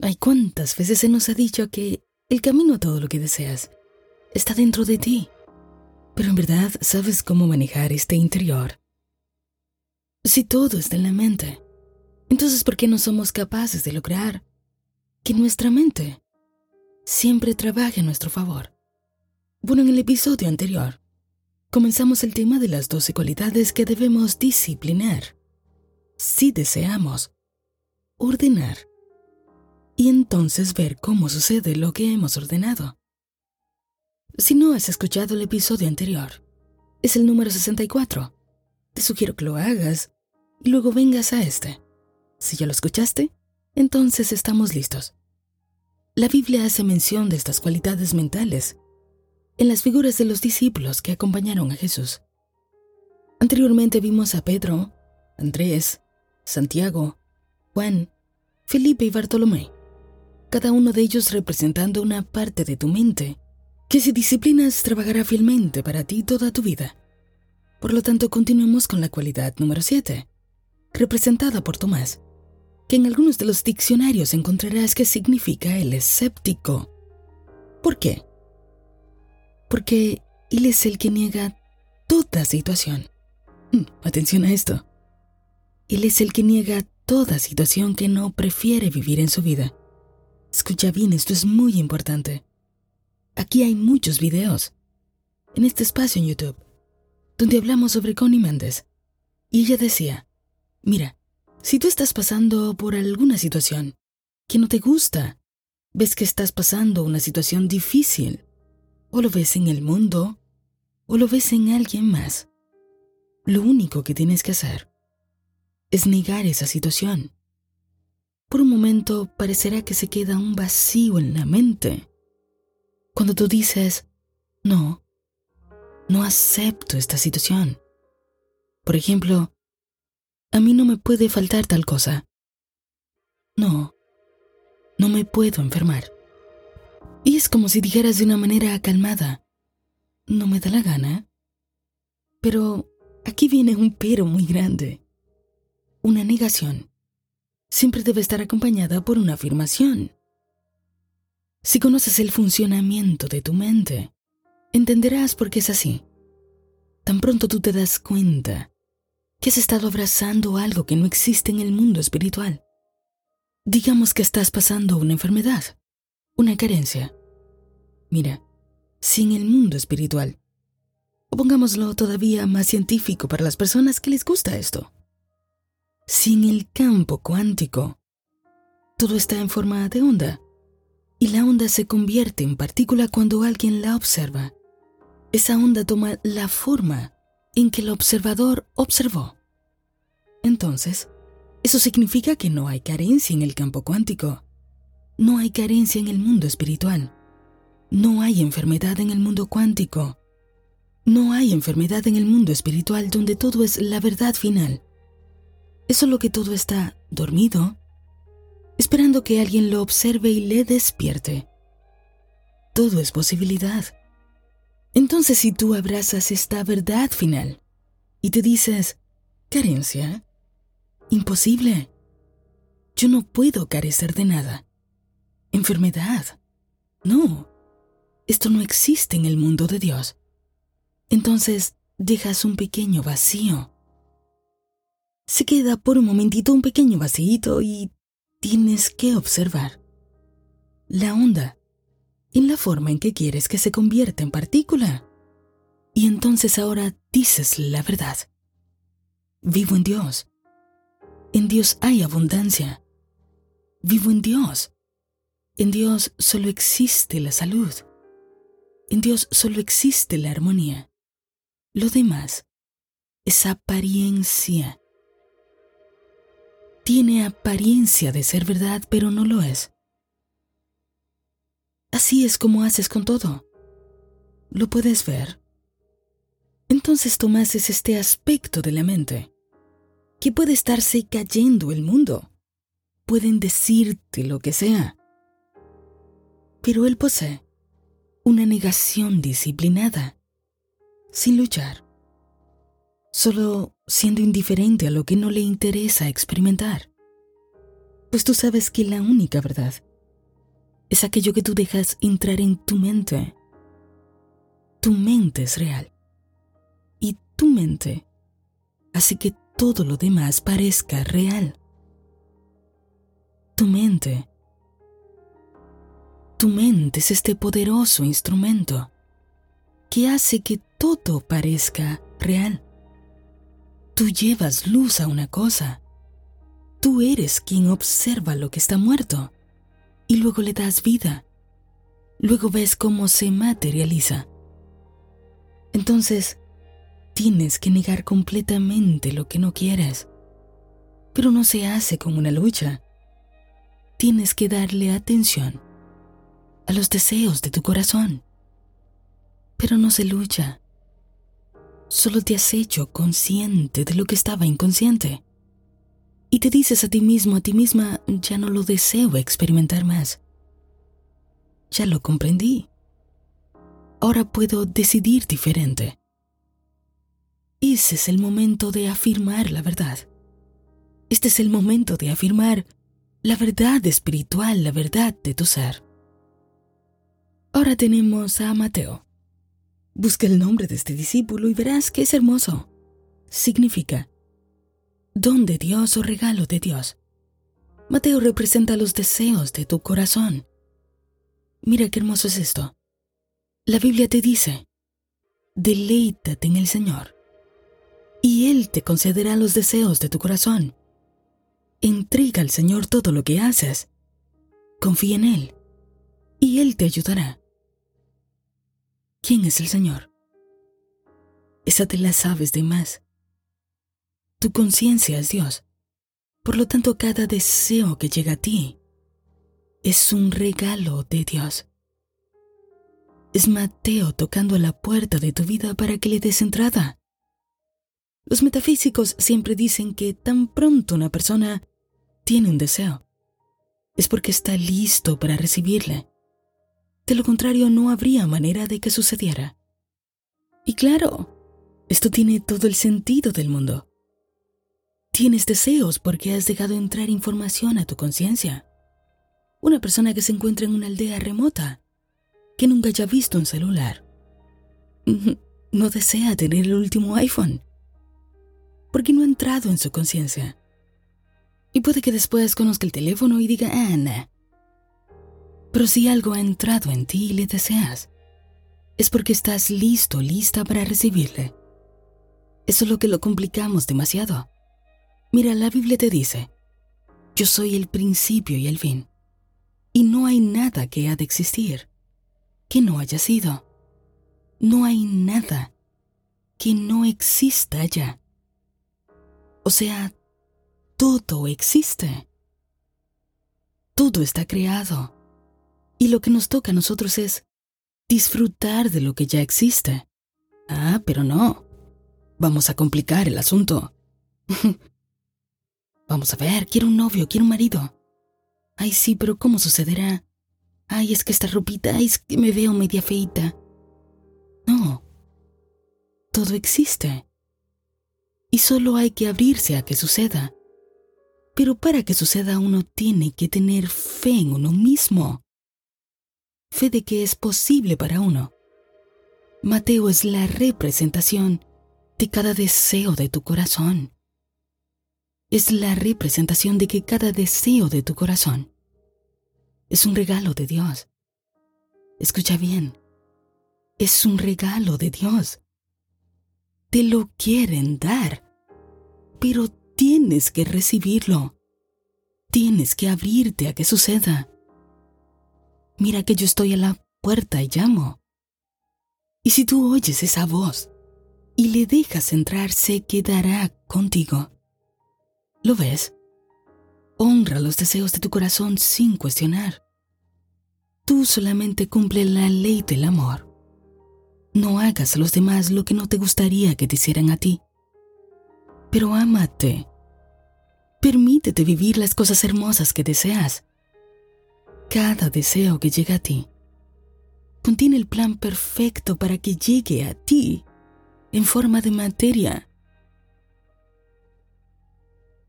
Ay, cuántas veces se nos ha dicho que el camino a todo lo que deseas está dentro de ti. Pero en verdad sabes cómo manejar este interior. Si todo está en la mente, entonces ¿por qué no somos capaces de lograr que nuestra mente siempre trabaje a nuestro favor? Bueno, en el episodio anterior comenzamos el tema de las doce cualidades que debemos disciplinar si deseamos ordenar y entonces ver cómo sucede lo que hemos ordenado. Si no has escuchado el episodio anterior, es el número 64. Te sugiero que lo hagas y luego vengas a este. Si ya lo escuchaste, entonces estamos listos. La Biblia hace mención de estas cualidades mentales en las figuras de los discípulos que acompañaron a Jesús. Anteriormente vimos a Pedro, Andrés, Santiago, Juan, Felipe y Bartolomé, cada uno de ellos representando una parte de tu mente que si disciplinas trabajará fielmente para ti toda tu vida. Por lo tanto, continuemos con la cualidad número 7, representada por Tomás, que en algunos de los diccionarios encontrarás que significa el escéptico. ¿Por qué? Porque él es el que niega toda situación. Mm, atención a esto. Él es el que niega toda situación que no prefiere vivir en su vida. Escucha bien, esto es muy importante. Aquí hay muchos videos, en este espacio en YouTube, donde hablamos sobre Connie Méndez. Y ella decía, mira, si tú estás pasando por alguna situación que no te gusta, ves que estás pasando una situación difícil, o lo ves en el mundo, o lo ves en alguien más, lo único que tienes que hacer es negar esa situación. Por un momento parecerá que se queda un vacío en la mente cuando tú dices, no, no acepto esta situación. Por ejemplo, a mí no me puede faltar tal cosa. No, no me puedo enfermar. Y es como si dijeras de una manera calmada, no me da la gana. Pero aquí viene un pero muy grande. Una negación siempre debe estar acompañada por una afirmación. Si conoces el funcionamiento de tu mente, entenderás por qué es así. Tan pronto tú te das cuenta que has estado abrazando algo que no existe en el mundo espiritual. Digamos que estás pasando una enfermedad, una carencia. Mira, si en el mundo espiritual, o pongámoslo todavía más científico para las personas que les gusta esto, si en el campo cuántico todo está en forma de onda, y la onda se convierte en partícula cuando alguien la observa. Esa onda toma la forma en que el observador observó. Entonces, eso significa que no hay carencia en el campo cuántico. No hay carencia en el mundo espiritual. No hay enfermedad en el mundo cuántico. No hay enfermedad en el mundo espiritual donde todo es la verdad final. Es solo que todo está dormido, esperando que alguien lo observe y le despierte. Todo es posibilidad. Entonces si tú abrazas esta verdad final y te dices, carencia, imposible, yo no puedo carecer de nada. Enfermedad, no, esto no existe en el mundo de Dios. Entonces dejas un pequeño vacío. Se queda por un momentito un pequeño vacío y tienes que observar la onda en la forma en que quieres que se convierta en partícula. Y entonces ahora dices la verdad. Vivo en Dios. En Dios hay abundancia. Vivo en Dios. En Dios solo existe la salud. En Dios solo existe la armonía. Lo demás es apariencia tiene apariencia de ser verdad, pero no lo es. Así es como haces con todo. ¿Lo puedes ver? Entonces tomas este aspecto de la mente, que puede estarse cayendo el mundo. Pueden decirte lo que sea. Pero él posee una negación disciplinada, sin luchar solo siendo indiferente a lo que no le interesa experimentar. Pues tú sabes que la única verdad es aquello que tú dejas entrar en tu mente. Tu mente es real. Y tu mente hace que todo lo demás parezca real. Tu mente. Tu mente es este poderoso instrumento que hace que todo parezca real. Tú llevas luz a una cosa. Tú eres quien observa lo que está muerto y luego le das vida. Luego ves cómo se materializa. Entonces, tienes que negar completamente lo que no quieres. Pero no se hace con una lucha. Tienes que darle atención a los deseos de tu corazón. Pero no se lucha. Solo te has hecho consciente de lo que estaba inconsciente. Y te dices a ti mismo, a ti misma, ya no lo deseo experimentar más. Ya lo comprendí. Ahora puedo decidir diferente. Ese es el momento de afirmar la verdad. Este es el momento de afirmar la verdad espiritual, la verdad de tu ser. Ahora tenemos a Mateo. Busca el nombre de este discípulo y verás que es hermoso. Significa don de Dios o regalo de Dios. Mateo representa los deseos de tu corazón. Mira qué hermoso es esto. La Biblia te dice, deleítate en el Señor, y Él te concederá los deseos de tu corazón. Entrega al Señor todo lo que haces. Confía en Él, y Él te ayudará. ¿Quién es el Señor? Esa te la sabes de más. Tu conciencia es Dios. Por lo tanto, cada deseo que llega a ti es un regalo de Dios. Es Mateo tocando la puerta de tu vida para que le des entrada. Los metafísicos siempre dicen que tan pronto una persona tiene un deseo, es porque está listo para recibirle. De lo contrario, no habría manera de que sucediera. Y claro, esto tiene todo el sentido del mundo. Tienes deseos porque has dejado entrar información a tu conciencia. Una persona que se encuentra en una aldea remota, que nunca haya visto un celular, no desea tener el último iPhone, porque no ha entrado en su conciencia. Y puede que después conozca el teléfono y diga, ah, pero si algo ha entrado en ti y le deseas, es porque estás listo, lista para recibirle. Eso es lo que lo complicamos demasiado. Mira, la Biblia te dice, yo soy el principio y el fin, y no hay nada que ha de existir que no haya sido. No hay nada que no exista ya. O sea, todo existe. Todo está creado. Y lo que nos toca a nosotros es disfrutar de lo que ya existe. Ah, pero no. Vamos a complicar el asunto. Vamos a ver, quiero un novio, quiero un marido. Ay, sí, pero ¿cómo sucederá? Ay, es que esta ropita, es que me veo media feita. No. Todo existe. Y solo hay que abrirse a que suceda. Pero para que suceda uno tiene que tener fe en uno mismo fe de que es posible para uno. Mateo es la representación de cada deseo de tu corazón. Es la representación de que cada deseo de tu corazón es un regalo de Dios. Escucha bien, es un regalo de Dios. Te lo quieren dar, pero tienes que recibirlo. Tienes que abrirte a que suceda. Mira que yo estoy a la puerta y llamo. Y si tú oyes esa voz y le dejas entrar, se quedará contigo. ¿Lo ves? Honra los deseos de tu corazón sin cuestionar. Tú solamente cumple la ley del amor. No hagas a los demás lo que no te gustaría que te hicieran a ti. Pero ámate. Permítete vivir las cosas hermosas que deseas. Cada deseo que llega a ti contiene el plan perfecto para que llegue a ti en forma de materia.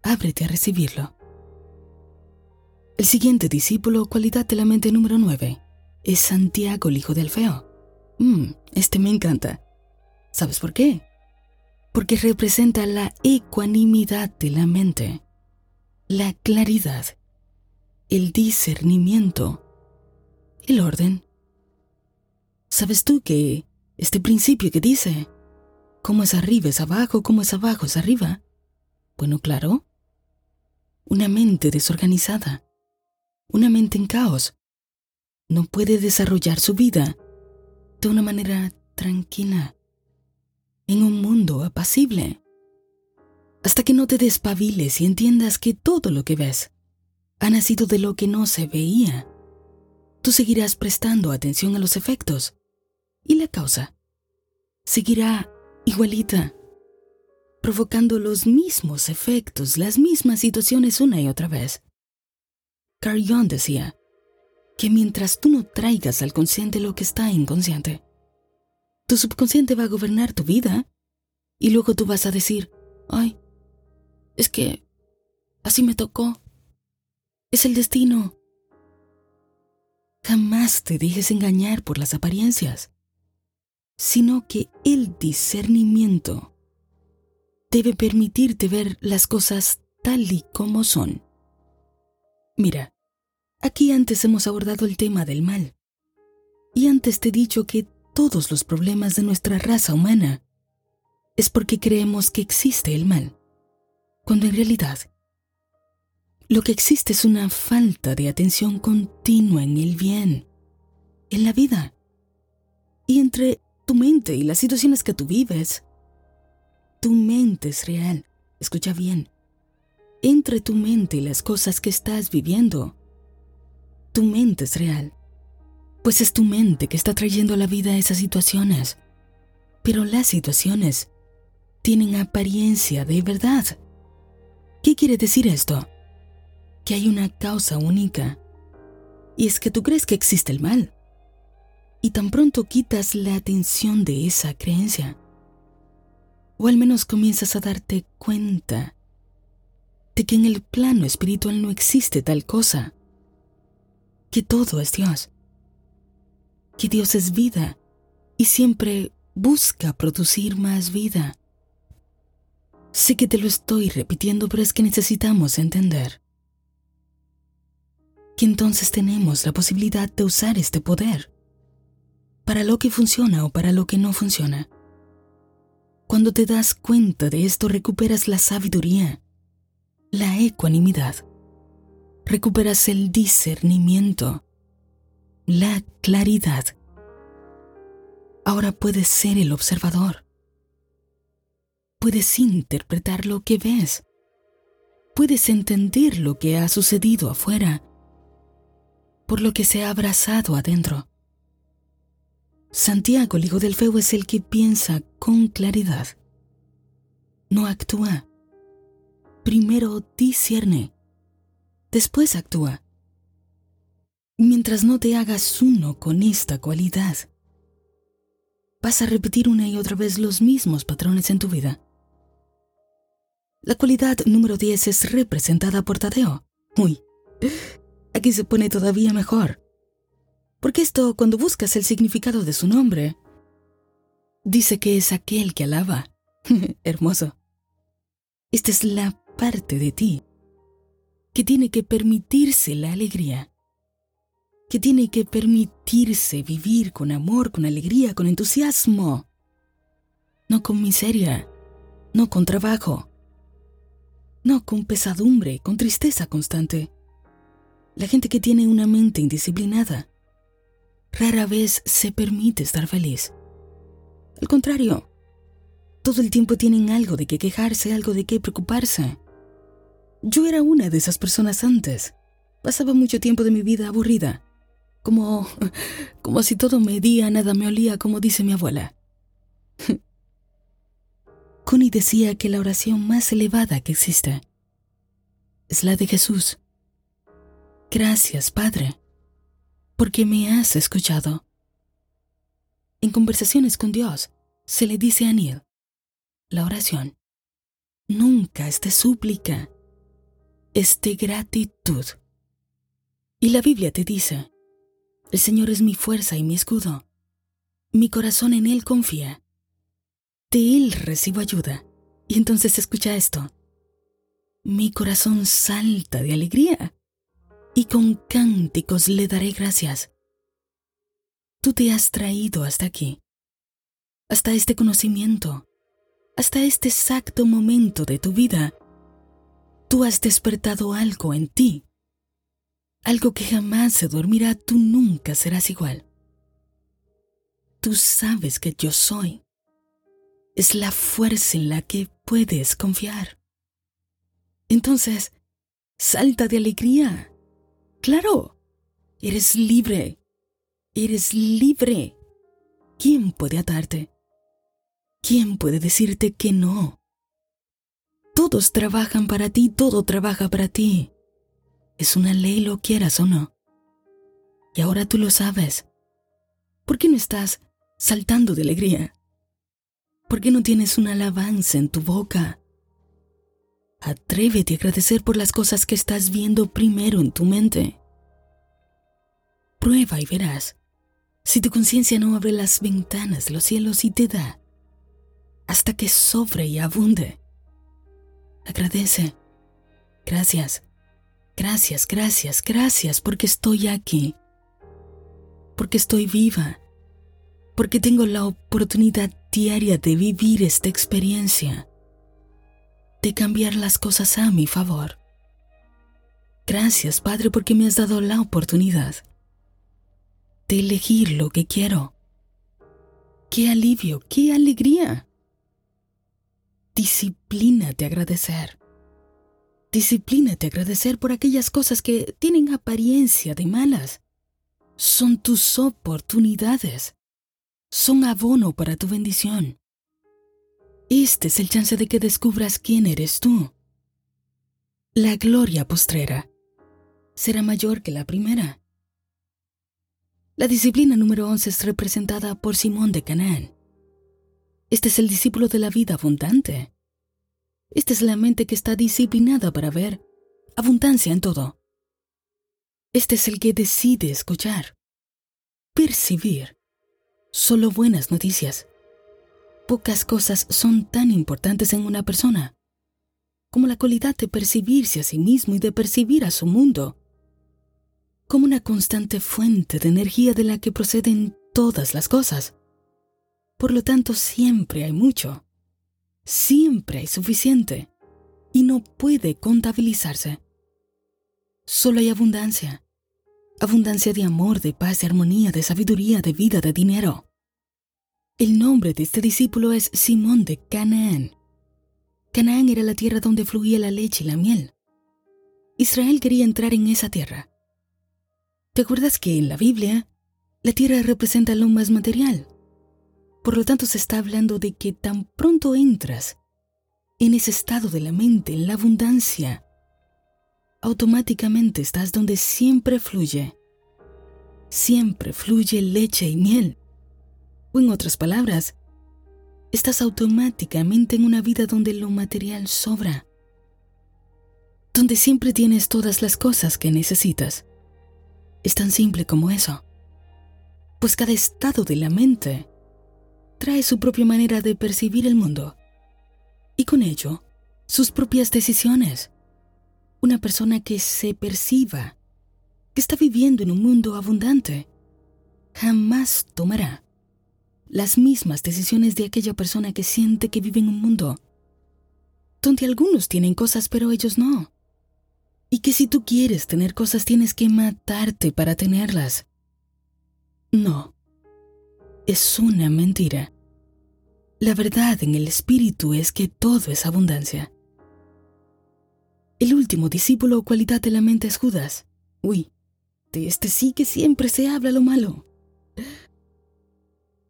Ábrete a recibirlo. El siguiente discípulo, cualidad de la mente número 9, es Santiago, el hijo del feo. Mmm, este me encanta. ¿Sabes por qué? Porque representa la ecuanimidad de la mente, la claridad, el discernimiento, el orden. ¿Sabes tú que este principio que dice, cómo es arriba es abajo, cómo es abajo es arriba? Bueno, claro. Una mente desorganizada una mente en caos no puede desarrollar su vida de una manera tranquila, en un mundo apacible, hasta que no te despabiles y entiendas que todo lo que ves ha nacido de lo que no se veía. Tú seguirás prestando atención a los efectos y la causa seguirá igualita, provocando los mismos efectos, las mismas situaciones una y otra vez. Carl Jung decía que mientras tú no traigas al consciente lo que está inconsciente, tu subconsciente va a gobernar tu vida y luego tú vas a decir, ay, es que así me tocó, es el destino. Jamás te dejes engañar por las apariencias, sino que el discernimiento debe permitirte ver las cosas tal y como son. Mira, aquí antes hemos abordado el tema del mal. Y antes te he dicho que todos los problemas de nuestra raza humana es porque creemos que existe el mal, cuando en realidad lo que existe es una falta de atención continua en el bien, en la vida. Y entre tu mente y las situaciones que tú vives, tu mente es real. Escucha bien entre tu mente y las cosas que estás viviendo. Tu mente es real, pues es tu mente que está trayendo a la vida esas situaciones. Pero las situaciones tienen apariencia de verdad. ¿Qué quiere decir esto? Que hay una causa única. Y es que tú crees que existe el mal. Y tan pronto quitas la atención de esa creencia, o al menos comienzas a darte cuenta que en el plano espiritual no existe tal cosa, que todo es Dios, que Dios es vida y siempre busca producir más vida. Sé que te lo estoy repitiendo, pero es que necesitamos entender que entonces tenemos la posibilidad de usar este poder para lo que funciona o para lo que no funciona. Cuando te das cuenta de esto, recuperas la sabiduría la ecuanimidad. Recuperas el discernimiento, la claridad. Ahora puedes ser el observador. Puedes interpretar lo que ves. Puedes entender lo que ha sucedido afuera, por lo que se ha abrazado adentro. Santiago, el hijo del feo, es el que piensa con claridad. No actúa primero discierne, después actúa. Mientras no te hagas uno con esta cualidad, vas a repetir una y otra vez los mismos patrones en tu vida. La cualidad número 10 es representada por Tadeo. Uy, aquí se pone todavía mejor. Porque esto, cuando buscas el significado de su nombre, dice que es aquel que alaba. Hermoso. Esta es la parte de ti que tiene que permitirse la alegría, que tiene que permitirse vivir con amor, con alegría, con entusiasmo, no con miseria, no con trabajo, no con pesadumbre, con tristeza constante. La gente que tiene una mente indisciplinada rara vez se permite estar feliz. Al contrario, todo el tiempo tienen algo de qué quejarse, algo de qué preocuparse. Yo era una de esas personas antes. Pasaba mucho tiempo de mi vida aburrida. Como. como si todo me día, nada me olía, como dice mi abuela. Connie decía que la oración más elevada que existe es la de Jesús. Gracias, Padre, porque me has escuchado. En conversaciones con Dios se le dice a Neil, la oración nunca es de súplica es de gratitud. Y la Biblia te dice, el Señor es mi fuerza y mi escudo. Mi corazón en Él confía. De Él recibo ayuda. Y entonces escucha esto. Mi corazón salta de alegría y con cánticos le daré gracias. Tú te has traído hasta aquí, hasta este conocimiento, hasta este exacto momento de tu vida. Tú has despertado algo en ti, algo que jamás se dormirá, tú nunca serás igual. Tú sabes que yo soy. Es la fuerza en la que puedes confiar. Entonces, salta de alegría. Claro, eres libre. Eres libre. ¿Quién puede atarte? ¿Quién puede decirte que no? Todos trabajan para ti, todo trabaja para ti. Es una ley, lo quieras o no. Y ahora tú lo sabes. ¿Por qué no estás saltando de alegría? ¿Por qué no tienes una alabanza en tu boca? Atrévete a agradecer por las cosas que estás viendo primero en tu mente. Prueba y verás. Si tu conciencia no abre las ventanas de los cielos y te da, hasta que sobre y abunde. Agradece. Gracias. Gracias, gracias, gracias porque estoy aquí. Porque estoy viva. Porque tengo la oportunidad diaria de vivir esta experiencia de cambiar las cosas a mi favor. Gracias, Padre, porque me has dado la oportunidad de elegir lo que quiero. Qué alivio, qué alegría. Disciplínate a agradecer. Disciplínate a agradecer por aquellas cosas que tienen apariencia de malas. Son tus oportunidades. Son abono para tu bendición. Este es el chance de que descubras quién eres tú. La gloria postrera será mayor que la primera. La disciplina número 11 es representada por Simón de Canaán. Este es el discípulo de la vida abundante. Esta es la mente que está disciplinada para ver abundancia en todo. Este es el que decide escuchar, percibir solo buenas noticias Pocas cosas son tan importantes en una persona como la cualidad de percibirse a sí mismo y de percibir a su mundo, como una constante fuente de energía de la que proceden todas las cosas. Por lo tanto, siempre hay mucho, siempre hay suficiente, y no puede contabilizarse. Solo hay abundancia, abundancia de amor, de paz, de armonía, de sabiduría, de vida, de dinero. El nombre de este discípulo es Simón de Canaán. Canaán era la tierra donde fluía la leche y la miel. Israel quería entrar en esa tierra. ¿Te acuerdas que en la Biblia la tierra representa lo más material? Por lo tanto se está hablando de que tan pronto entras en ese estado de la mente, en la abundancia, automáticamente estás donde siempre fluye. Siempre fluye leche y miel. O en otras palabras, estás automáticamente en una vida donde lo material sobra, donde siempre tienes todas las cosas que necesitas. Es tan simple como eso. Pues cada estado de la mente trae su propia manera de percibir el mundo y con ello sus propias decisiones. Una persona que se perciba que está viviendo en un mundo abundante jamás tomará las mismas decisiones de aquella persona que siente que vive en un mundo donde algunos tienen cosas pero ellos no. Y que si tú quieres tener cosas tienes que matarte para tenerlas. No. Es una mentira. La verdad en el espíritu es que todo es abundancia. El último discípulo o cualidad de la mente es Judas. Uy, de este sí que siempre se habla lo malo.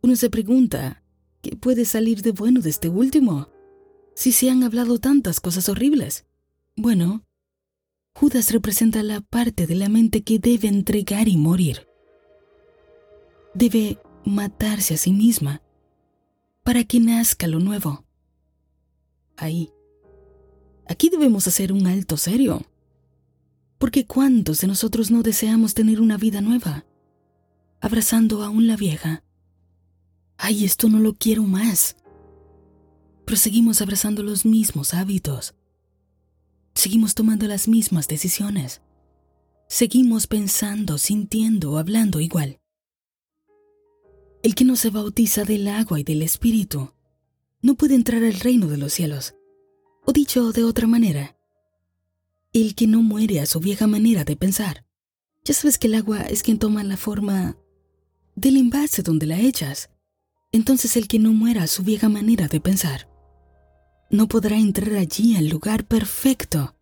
Uno se pregunta, ¿qué puede salir de bueno de este último? Si se han hablado tantas cosas horribles. Bueno, Judas representa la parte de la mente que debe entregar y morir. Debe matarse a sí misma para que nazca lo nuevo. Ahí. Aquí debemos hacer un alto serio. Porque ¿cuántos de nosotros no deseamos tener una vida nueva? Abrazando aún la vieja. Ay, esto no lo quiero más. Pero seguimos abrazando los mismos hábitos. Seguimos tomando las mismas decisiones. Seguimos pensando, sintiendo, hablando igual. El que no se bautiza del agua y del Espíritu no puede entrar al reino de los cielos. O dicho de otra manera, el que no muere a su vieja manera de pensar. Ya sabes que el agua es quien toma la forma del envase donde la echas. Entonces el que no muera a su vieja manera de pensar no podrá entrar allí al lugar perfecto,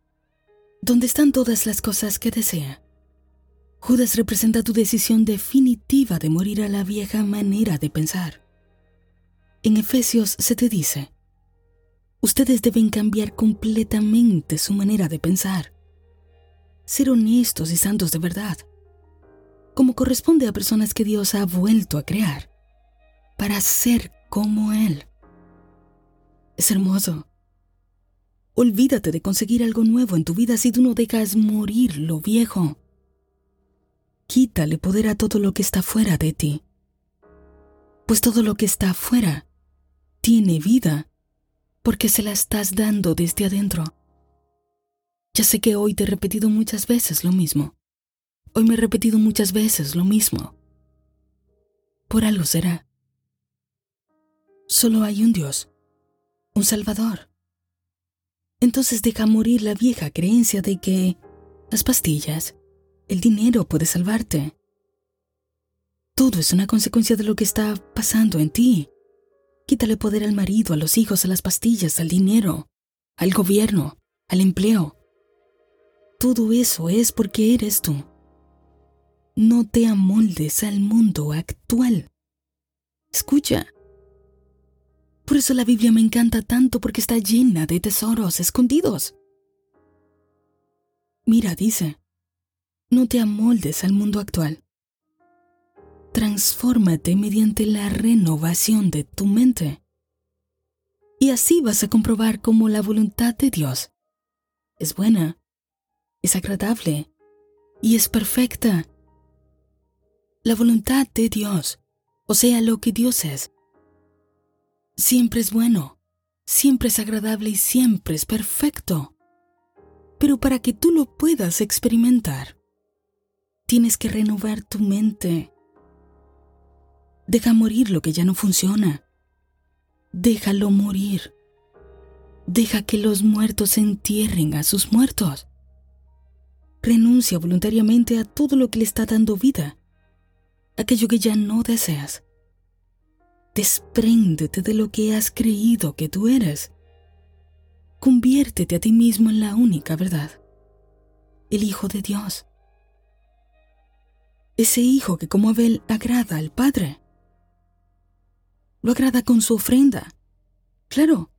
donde están todas las cosas que desea. Judas representa tu decisión definitiva de morir a la vieja manera de pensar. En Efesios se te dice, ustedes deben cambiar completamente su manera de pensar, ser honestos y santos de verdad, como corresponde a personas que Dios ha vuelto a crear, para ser como Él. Es hermoso. Olvídate de conseguir algo nuevo en tu vida si tú no dejas morir lo viejo. Quítale poder a todo lo que está fuera de ti. Pues todo lo que está afuera tiene vida porque se la estás dando desde adentro. Ya sé que hoy te he repetido muchas veces lo mismo. Hoy me he repetido muchas veces lo mismo. Por algo será. Solo hay un Dios un Salvador. Entonces deja morir la vieja creencia de que las pastillas, el dinero puede salvarte. Todo es una consecuencia de lo que está pasando en ti. Quítale poder al marido, a los hijos, a las pastillas, al dinero, al gobierno, al empleo. Todo eso es porque eres tú. No te amoldes al mundo actual. Escucha, por eso la Biblia me encanta tanto porque está llena de tesoros escondidos. Mira, dice, no te amoldes al mundo actual. Transfórmate mediante la renovación de tu mente. Y así vas a comprobar cómo la voluntad de Dios es buena, es agradable y es perfecta. La voluntad de Dios, o sea, lo que Dios es, siempre es bueno, siempre es agradable y siempre es perfecto. Pero para que tú lo puedas experimentar, tienes que renovar tu mente. Deja morir lo que ya no funciona. Déjalo morir. Deja que los muertos entierren a sus muertos. Renuncia voluntariamente a todo lo que le está dando vida, aquello que ya no deseas. Despréndete de lo que has creído que tú eres. Conviértete a ti mismo en la única verdad, el Hijo de Dios. Ese Hijo que como Abel agrada al Padre. Lo agrada con su ofrenda. Claro,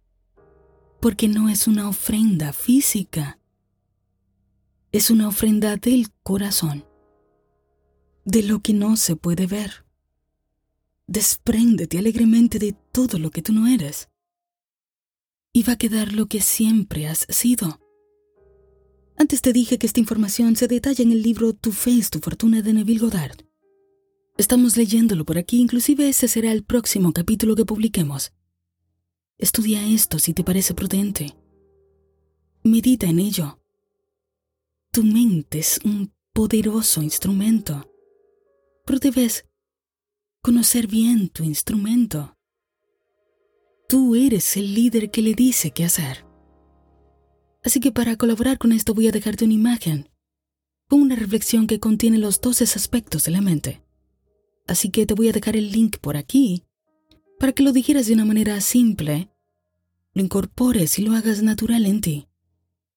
porque no es una ofrenda física. Es una ofrenda del corazón, de lo que no se puede ver. Despréndete alegremente de todo lo que tú no eres. Y va a quedar lo que siempre has sido. Antes te dije que esta información se detalla en el libro Tu fe es tu fortuna de Neville Goddard. Estamos leyéndolo por aquí, inclusive ese será el próximo capítulo que publiquemos. Estudia esto si te parece prudente. Medita en ello. Tu mente es un poderoso instrumento, pero debes conocer bien tu instrumento. Tú eres el líder que le dice qué hacer. Así que para colaborar con esto voy a dejarte una imagen, con una reflexión que contiene los 12 aspectos de la mente. Así que te voy a dejar el link por aquí para que lo dijeras de una manera simple, lo incorpores y lo hagas natural en ti.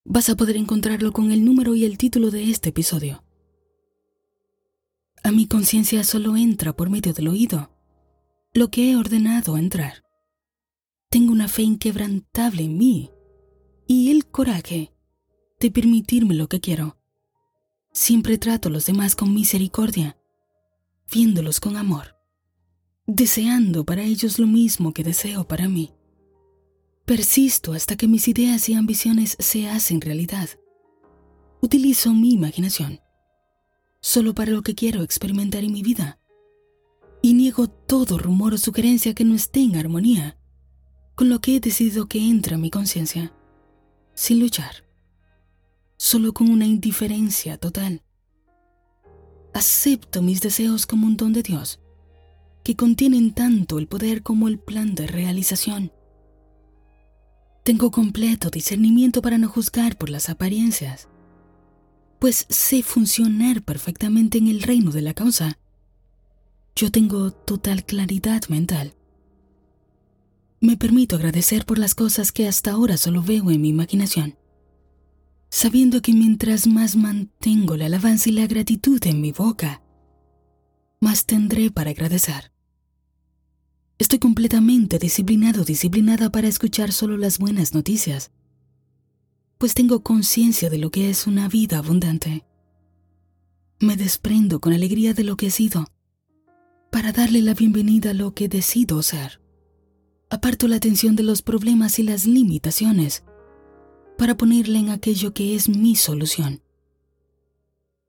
Vas a poder encontrarlo con el número y el título de este episodio. A mi conciencia solo entra por medio del oído, lo que he ordenado entrar. Tengo una fe inquebrantable en mí y el coraje de permitirme lo que quiero. Siempre trato a los demás con misericordia, viéndolos con amor, deseando para ellos lo mismo que deseo para mí. Persisto hasta que mis ideas y ambiciones se hacen realidad. Utilizo mi imaginación solo para lo que quiero experimentar en mi vida. Y niego todo rumor o sugerencia que no esté en armonía con lo que he decidido que entra en mi conciencia, sin luchar, solo con una indiferencia total. Acepto mis deseos como un don de Dios, que contienen tanto el poder como el plan de realización. Tengo completo discernimiento para no juzgar por las apariencias, pues sé funcionar perfectamente en el reino de la causa. Yo tengo total claridad mental. Me permito agradecer por las cosas que hasta ahora solo veo en mi imaginación, sabiendo que mientras más mantengo la alabanza y la gratitud en mi boca, más tendré para agradecer. Estoy completamente disciplinado, disciplinada para escuchar solo las buenas noticias pues tengo conciencia de lo que es una vida abundante. Me desprendo con alegría de lo que he sido, para darle la bienvenida a lo que decido ser. Aparto la atención de los problemas y las limitaciones, para ponerla en aquello que es mi solución.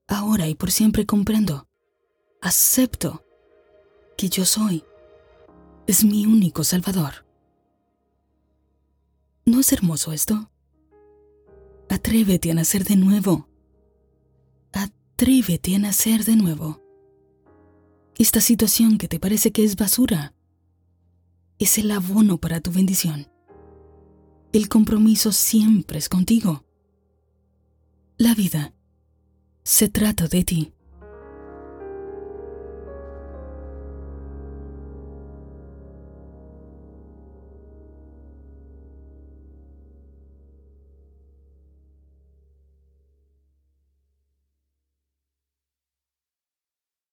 Ahora y por siempre comprendo, acepto que yo soy, es mi único Salvador. ¿No es hermoso esto? Atrévete a nacer de nuevo. Atrévete a nacer de nuevo. Esta situación que te parece que es basura es el abono para tu bendición. El compromiso siempre es contigo. La vida se trata de ti.